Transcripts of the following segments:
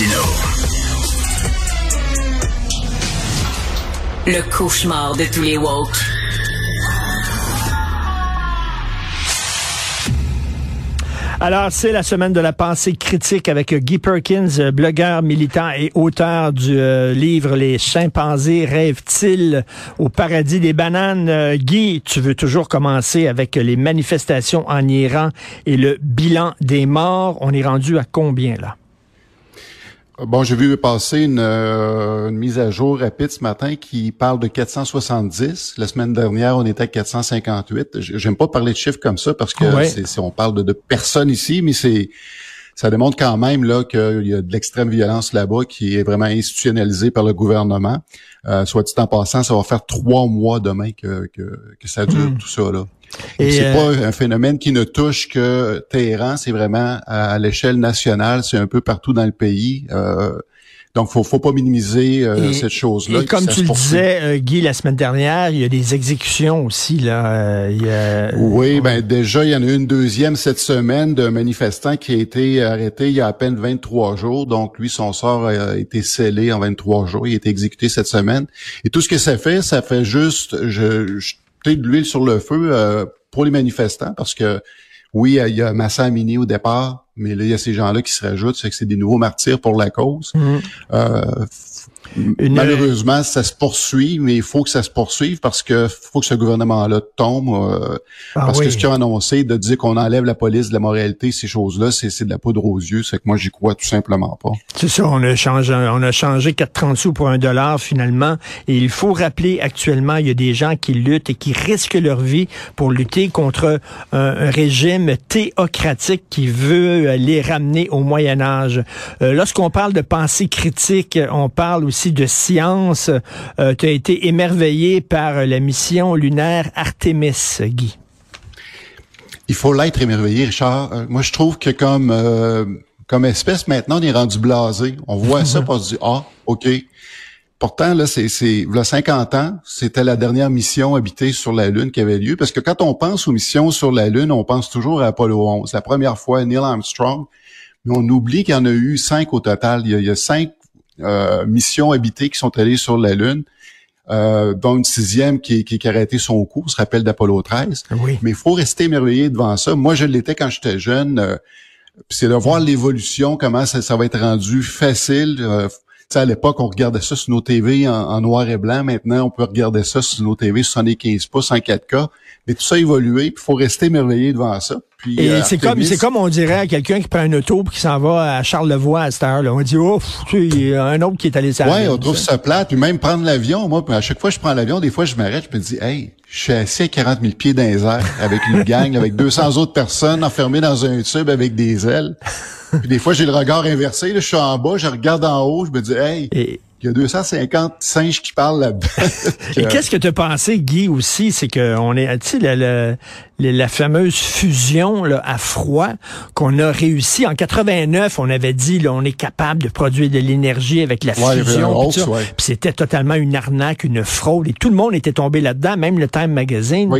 Martino. Le cauchemar de tous les woke. Alors, c'est la semaine de la pensée critique avec Guy Perkins, blogueur, militant et auteur du euh, livre Les chimpanzés rêvent-ils au paradis des bananes? Euh, Guy, tu veux toujours commencer avec les manifestations en Iran et le bilan des morts. On est rendu à combien là? Bon, j'ai vu passer une, euh, une, mise à jour rapide ce matin qui parle de 470. La semaine dernière, on était à 458. J'aime pas parler de chiffres comme ça parce que c'est, on parle de, de personnes ici, mais c'est ça démontre quand même là qu'il y a de l'extrême violence là-bas qui est vraiment institutionnalisée par le gouvernement. Euh, soit dit en passant, ça va faire trois mois demain que, que, que ça dure, hmm. tout ça là. Et, c'est pas euh, un phénomène qui ne touche que Téhéran, c'est vraiment à, l'échelle nationale, c'est un peu partout dans le pays. Euh, donc, faut, faut pas minimiser euh, cette chose-là. Et comme tu le disais, Guy, la semaine dernière, il y a des exécutions aussi. là. Oui, ben déjà, il y en a une deuxième cette semaine d'un manifestant qui a été arrêté il y a à peine 23 jours. Donc, lui, son sort a été scellé en 23 jours. Il a été exécuté cette semaine. Et tout ce que ça fait, ça fait juste... je peut-être de l'huile sur le feu euh, pour les manifestants parce que oui, il y a Massa Amini au départ, mais là, il y a ces gens-là qui se rajoutent, c'est que c'est des nouveaux martyrs pour la cause. Mm-hmm. Euh, Malheureusement, ça se poursuit, mais il faut que ça se poursuive parce que faut que ce gouvernement-là tombe. Euh, ah parce que ce qu'ils ont annoncé de dire qu'on enlève la police de la moralité, ces choses-là, c'est de la poudre aux yeux. C'est que moi, j'y crois tout simplement pas. C'est ça, on a changé, on a changé 4,30 sous pour un dollar finalement. Et il faut rappeler actuellement, il y a des gens qui luttent et qui risquent leur vie pour lutter contre un, régime théocratique qui veut les ramener au Moyen Âge. Euh, lorsqu'on parle de pensée critique, on parle aussi de science. Euh, tu as été émerveillé par la mission lunaire Artemis, Guy. Il faut l'être émerveillé, Richard. Euh, moi, je trouve que comme euh, comme espèce, maintenant, on est rendu blasé. On voit ça, pour se dire, ah, OK. Pourtant, là, c'est, c'est, il y a 50 ans, c'était la dernière mission habitée sur la Lune qui avait lieu. Parce que quand on pense aux missions sur la Lune, on pense toujours à Apollo 11. La première fois, Neil Armstrong. Mais on oublie qu'il y en a eu cinq au total. Il y a, il y a cinq euh, missions habitées qui sont allées sur la Lune. Euh, dont une sixième qui, qui, qui, a arrêté son cours, se rappelle d'Apollo 13. Oui. Mais il faut rester émerveillé devant ça. Moi, je l'étais quand j'étais jeune. Euh, c'est de voir l'évolution, comment ça, ça, va être rendu facile. À l'époque, on regardait ça sur nos TV en, noir et blanc. Maintenant, on peut regarder ça sur nos TV 75 pouces en 4K. Mais tout ça a évolué, il faut rester émerveillé devant ça. Et euh, c'est comme c'est comme on dirait à quelqu'un qui prend un auto et qui s'en va à Charlevoix à cette heure-là. On dit oh, il y a un autre qui est allé Ouais, on trouve ça plate. Puis même prendre l'avion, moi, à chaque fois que je prends l'avion, des fois je m'arrête, je me dis hey, je suis assis à 40 000 pieds dans les airs avec une gang, avec 200 autres personnes enfermées dans un tube avec des ailes. Puis des fois j'ai le regard inversé, là, je suis en bas, je regarde en haut, je me dis hey. Il y a 250 singes qui parlent là-dedans. Et qu'est-ce que tu as pensé, Guy, aussi? C'est qu'on est, tu sais, la, la, fameuse fusion là, à froid qu'on a réussi. En 89, on avait dit, là, on est capable de produire de l'énergie avec la fusion. Puis c'était totalement une arnaque, une fraude. Et tout le monde était tombé là-dedans, même le Time Magazine.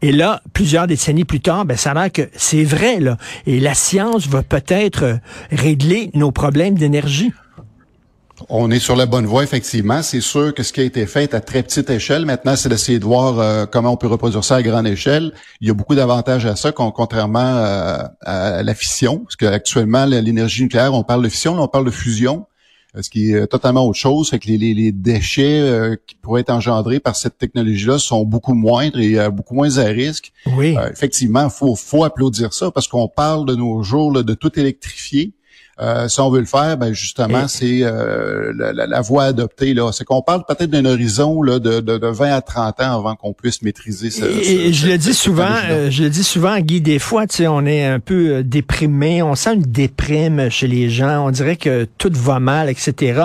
Et là, plusieurs décennies plus tard, ben, ça a l'air que c'est vrai, là. Et la science va peut-être régler nos problèmes d'énergie. On est sur la bonne voie, effectivement. C'est sûr que ce qui a été fait à très petite échelle, maintenant, c'est d'essayer de voir euh, comment on peut reproduire ça à grande échelle. Il y a beaucoup d'avantages à ça, contrairement euh, à, la fission, parce qu'actuellement, l'énergie nucléaire, on parle de fission, on parle de fusion, euh, ce qui est totalement autre chose. C'est que les, déchets qui pourraient être engendrés par cette technologie-là sont beaucoup moindres et beaucoup moins à risque. Oui. effectivement, faut faut applaudir ça parce qu'on parle de nos jours de tout électrifier Euh, si on veut le faire, ben justement, c'est euh, la, voie adoptée. Là, c'est qu'on parle peut-être d'un horizon là, de, de, 20 à 30 ans avant qu'on puisse maîtriser ce. Et, je le dis souvent, euh, je le dis souvent, Guy. Des fois, tu sais, on est un peu déprimé, on sent une déprime chez les gens. On dirait que tout va mal, etc.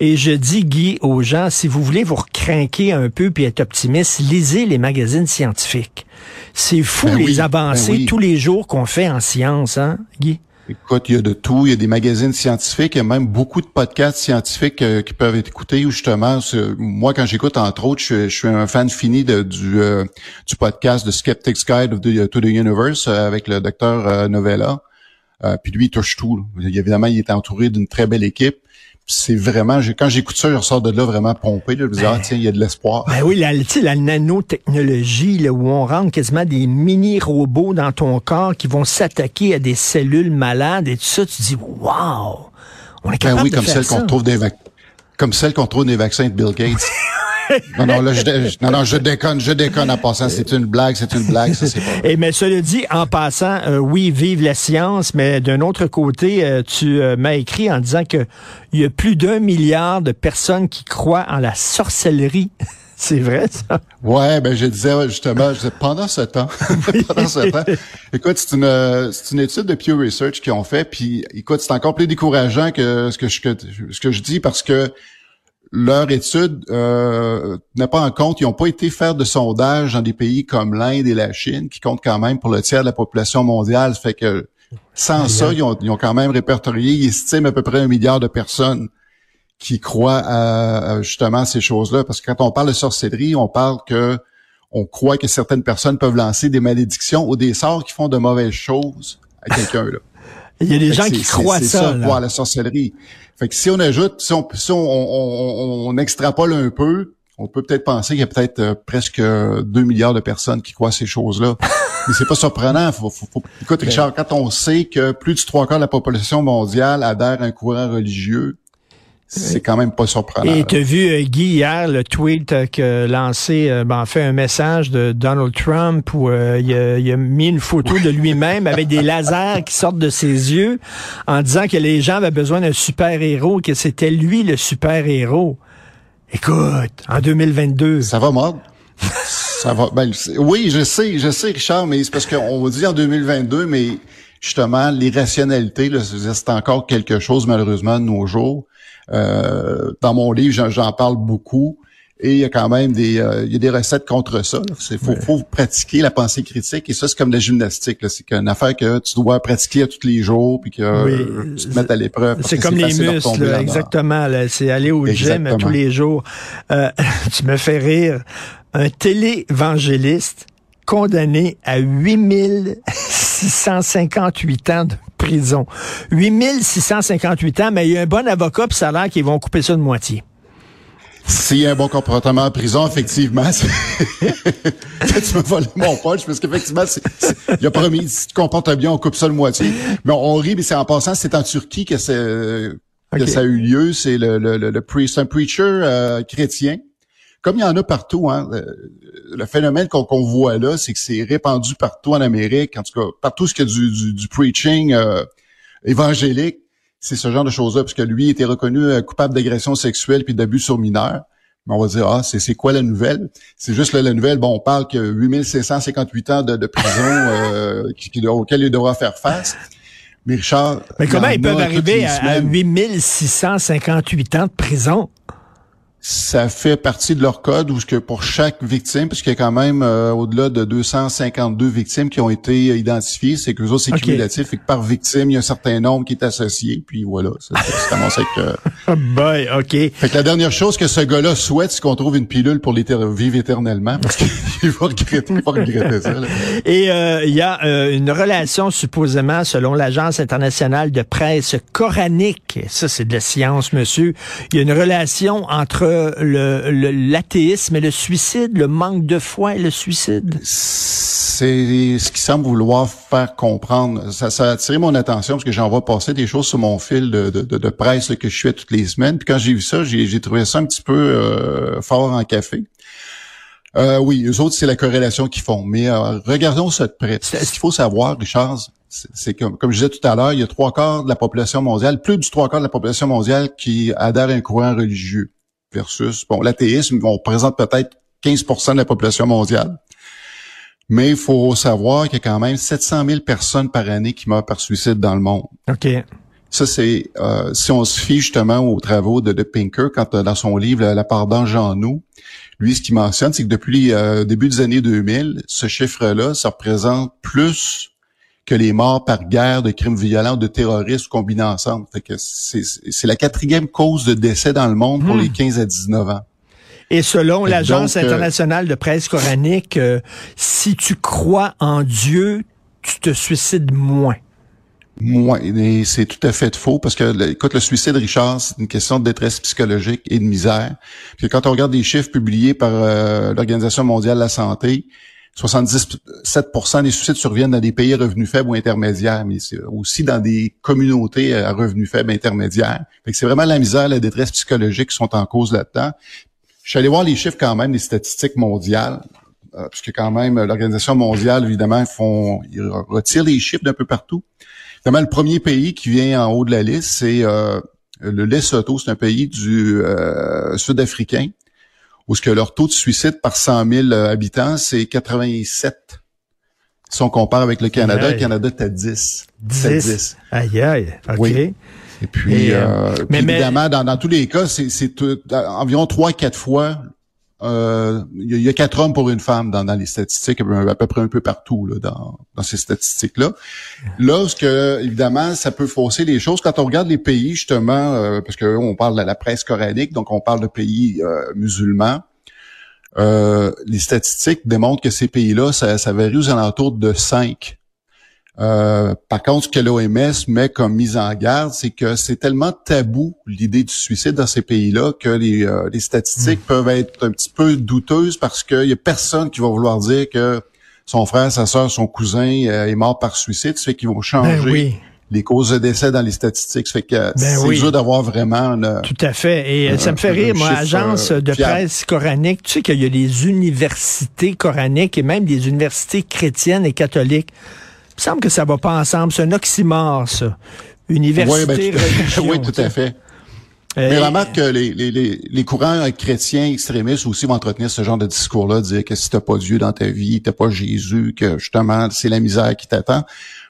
Et je dis, Guy, aux gens, si vous voulez vous recrinquer un peu puis être optimiste, lisez les magazines scientifiques. C'est fou ben les ben avancées tous les jours qu'on fait en science, hein, Guy? Écoute, il y a de tout. Il y a des magazines scientifiques, il y a même beaucoup de podcasts scientifiques euh, qui peuvent être écoutés. Ou justement, moi, quand j'écoute, entre autres, je, suis un fan fini euh, du podcast de Skeptic's Guide to the Universe euh, avec le docteur Novella. puis lui, il touche tout. Évidemment, il est entouré d'une très belle équipe c'est vraiment, quand j'écoute ça, je ressors de là vraiment pompé. Là, je me dis, ah, tiens, il y a de l'espoir. Ben oui, la, la nanotechnologie, là, où on rentre quasiment des mini-robots dans ton corps qui vont s'attaquer à des cellules malades et tout ça, tu dis, wow! On est ben capable ben oui, comme celle qu'on trouve des comme celle qu'on trouve des vaccins de Bill Gates. non, non, là, je, non, non, je déconne, je déconne en passant. C'est une blague, c'est une blague, ça, c'est pas Et mais cela dit, en passant, euh, oui, vive la science, mais d'un autre côté, euh, tu euh, m'as écrit en disant que il y a plus d'un milliard de personnes qui croient en la sorcellerie. C'est vrai, ça? Ouais, ben je disais justement, je disais, pendant ce temps, pendant ce temps, écoute, c'est une c'est une étude de Pew Research qu'ils ont fait, puis écoute, c'est encore plus décourageant que ce que je que, ce que je dis parce que leur étude euh, n'a pas en compte, ils n'ont pas été faire de sondage dans des pays comme l'Inde et la Chine, qui comptent quand même pour le tiers de la population mondiale. fait que sans ça, ils ont, ils ont, quand même répertorié, ils estiment à peu près un milliard de personnes qui croient à, justement ces choses-là. Parce que quand on parle de sorcellerie, on parle que on croit que certaines personnes peuvent lancer des malédictions ou des sorts qui font de mauvaises choses à quelqu'un. là. Il y a des gens qui croient ça. ça la sorcellerie. Fait que si on ajoute, si on, si on, on, extrapole un peu, on peut peut-être penser qu'il y a peut-être euh, presque 2 milliards de personnes qui croient ces choses-là. Mais c'est pas surprenant. Écoute, ben Richard, quand on sait que plus du trois quarts de la population mondiale adhère à un courant religieux, c'est quand même pas surprenant. Et tu as vu, euh, Guy, hier, le tweet euh, que lancé, euh, ben, fait un message de Donald Trump où il, a, mis une photo de lui-même avec des lasers qui sortent de ses yeux en disant que les gens avaient besoin d'un super-héros, que c'était lui le super-héros. Écoute, en 2022. Ça va mordre. Ça va. Ben, oui, je sais, je sais, Richard, mais c'est parce qu'on va dire en 2022, mais justement, l'irrationalité, c'est encore quelque chose, malheureusement, de nos jours. Euh, dans mon livre, j'en parle beaucoup. Et il y a quand même des, euh, il y a des recettes contre ça. Il faut, faut, pratiquer la pensée critique. Et ça, c'est comme de la gymnastique. C'est une affaire que tu dois pratiquer tous les jours, puis que tu te mettes à l'épreuve. C'est comme les muscles, exactement. C'est aller au gym tous les jours. Euh, tu me fais rire. Un télévangéliste condamné à 8658 ans de prison. 8658 ans, mais il y a un bon avocat, puis ça a l'air qu'ils vont couper ça de moitié. S'il y a un bon comportement en prison, effectivement, tu me voles mon poche, parce qu'effectivement, il a promis, si tu te comportes bien, on coupe ça de moitié. Mais on, rit, mais c'est en passant, c'est en Turquie que, que ça a eu lieu. C'est le, le, le, le un preacher euh, chrétien comme il y en a partout, hein, le, phénomène qu'on voit là, c'est que c'est répandu partout en Amérique, en tout cas, partout ce qu'il y a du, du, preaching euh, évangélique, c'est ce genre de choses-là, puisque lui était reconnu euh, coupable d'agression sexuelle puis d'abus sur mineurs. Mais on va dire, ah, c'est quoi la nouvelle? C'est juste la nouvelle, bon, on parle que 8558 ans de, prison euh, auquel il devra faire face. Mais Richard... Mais comment ils peuvent arriver à, à 8658 ans de prison? Ça fait partie de leur code où que pour chaque victime, puisqu'il y a quand même euh, au-delà de 252 victimes qui ont été identifiées, c'est que autres c'est cumulatif et que par victime il y a un certain nombre qui est associé, puis voilà, ça, commence avec. Euh... Boy, ok. Fait que la dernière chose que ce gars-là souhaite, c'est qu'on trouve une pilule pour les vivre éternellement, parce qu'il va regretter, il va regretter ça. Et euh, il y a euh, une relation supposément, selon l'agence internationale de presse coranique, ça c'est de la science, monsieur. Il y a une relation entre l'athéisme et le suicide, le manque de foi et le suicide? C'est ce qui semble vouloir faire comprendre. Ça, ça a attiré mon attention parce que j'en vois passer des choses sur mon fil de, de, presse que je fais toutes les semaines. Puis quand j'ai vu ça, j'ai trouvé ça un petit peu euh, fort en café. Euh, oui, eux autres, c'est la corrélation qu'ils font. Mais euh, regardons ça de près. Ce qu'il faut savoir, Richard, C'est comme, comme je disais tout à l'heure, il y a trois quarts de la population mondiale, plus du trois quarts de la population mondiale qui adhère à un courant religieux versus, bon, l'athéisme, on représente peut-être 15% de la population mondiale. Mais il faut savoir qu'il y a quand même 700 000 personnes par année qui meurent par suicide dans le monde. OK. Ça, c'est euh, si on se fie justement aux travaux de, de Pinker, quand euh, dans son livre La part d'ange en nous, lui, ce qu'il mentionne, c'est que depuis le euh, début des années 2000, ce chiffre-là, ça représente plus que les morts par guerre, de crimes violents, de terroristes combinés ensemble. c'est la quatrième cause de décès dans le monde pour hmm. les 15 à 19 ans. Et selon l'Agence internationale de presse coranique, si tu crois en Dieu, tu te suicides moins. Moins. c'est tout à fait faux parce que, écoute, le suicide, Richard, c'est une question de détresse psychologique et de misère. Puis quand on regarde les chiffres publiés par euh, l'Organisation mondiale de la santé, 77% des suicides surviennent dans des pays à revenus faibles ou intermédiaires, mais aussi dans des communautés à revenus faibles intermédiaires. c'est vraiment la misère, la détresse psychologique qui sont en cause là-dedans. Je suis allé voir les chiffres quand même, les statistiques mondiales, euh, puisque quand même l'Organisation mondiale, évidemment, font, ils retirent les chiffres d'un peu partout. Évidemment, le premier pays qui vient en haut de la liste, c'est euh, le Lesotho. C'est un pays du euh, sud-africain où ce que leur taux de suicide par 100 000 euh, habitants, c'est 87. Si on compare avec le Canada, le Canada est à 10. 10. Aïe, aïe. OK. Oui. Et puis, évidemment, Dans, dans, tous les cas, c'est environ 3-4 fois euh, il y, a quatre hommes pour une femme dans, les statistiques, à peu près un peu partout là, dans, ces statistiques-là. Là, ce que évidemment, ça peut fausser les choses quand on regarde les pays justement, euh, parce que on parle de la presse coranique, donc on parle de pays euh, musulmans. les statistiques démontrent que ces pays-là, ça, ça varie aux alentours de 5 euh, par contre, ce que l'OMS met comme mise en garde, c'est que c'est tellement tabou l'idée du suicide dans ces pays-là que les, euh, statistiques hmm. peuvent être un petit peu douteuses parce qu'il y a personne qui va vouloir dire que son frère, sa soeur, son cousin euh, est mort par suicide. Ça fait qu'ils vont changer ben les causes de décès dans les statistiques. Ça fait que ben c'est dur d'avoir vraiment... Tout à fait. Et ça me fait rire, moi, agence de presse coranique, tu sais qu'il y a des universités coraniques et même des universités chrétiennes et catholiques. Il me semble que ça va pas ensemble. C'est un oxymore, ça. Université, oui, oui, tout à fait. Mais remarque que les, les, les, courants chrétiens extrémistes aussi vont entretenir ce genre de discours-là, dire que si t'as pas Dieu dans ta vie, t'as pas Jésus, que justement c'est la misère qui t'attend.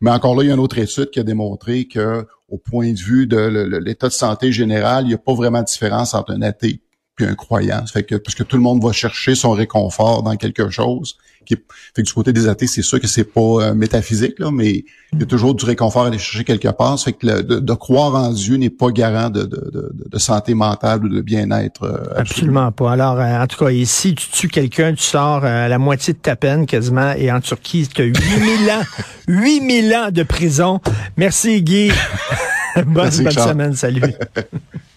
Mais encore là, il y a une autre étude qui a démontré que, au point de vue de l'état de santé général, il n'y a pas vraiment de différence entre un athée et un croyant. Ça fait que parce que tout le monde va chercher son réconfort dans quelque chose fait que du côté des athées, c'est sûr que c'est pas euh, métaphysique, là, mais il y a toujours du réconfort à aller chercher quelque part. Ça fait que de, croire en Dieu n'est pas garant de, de, santé mentale ou de bien-être. Euh, absolument. pas. Alors, euh, en tout cas, ici, tu tues quelqu'un, tu sors à la moitié de ta peine quasiment, et en Turquie, tu as 8000 ans, 8000 ans de prison. Merci, Guy. bonne, bonne semaine. Salut.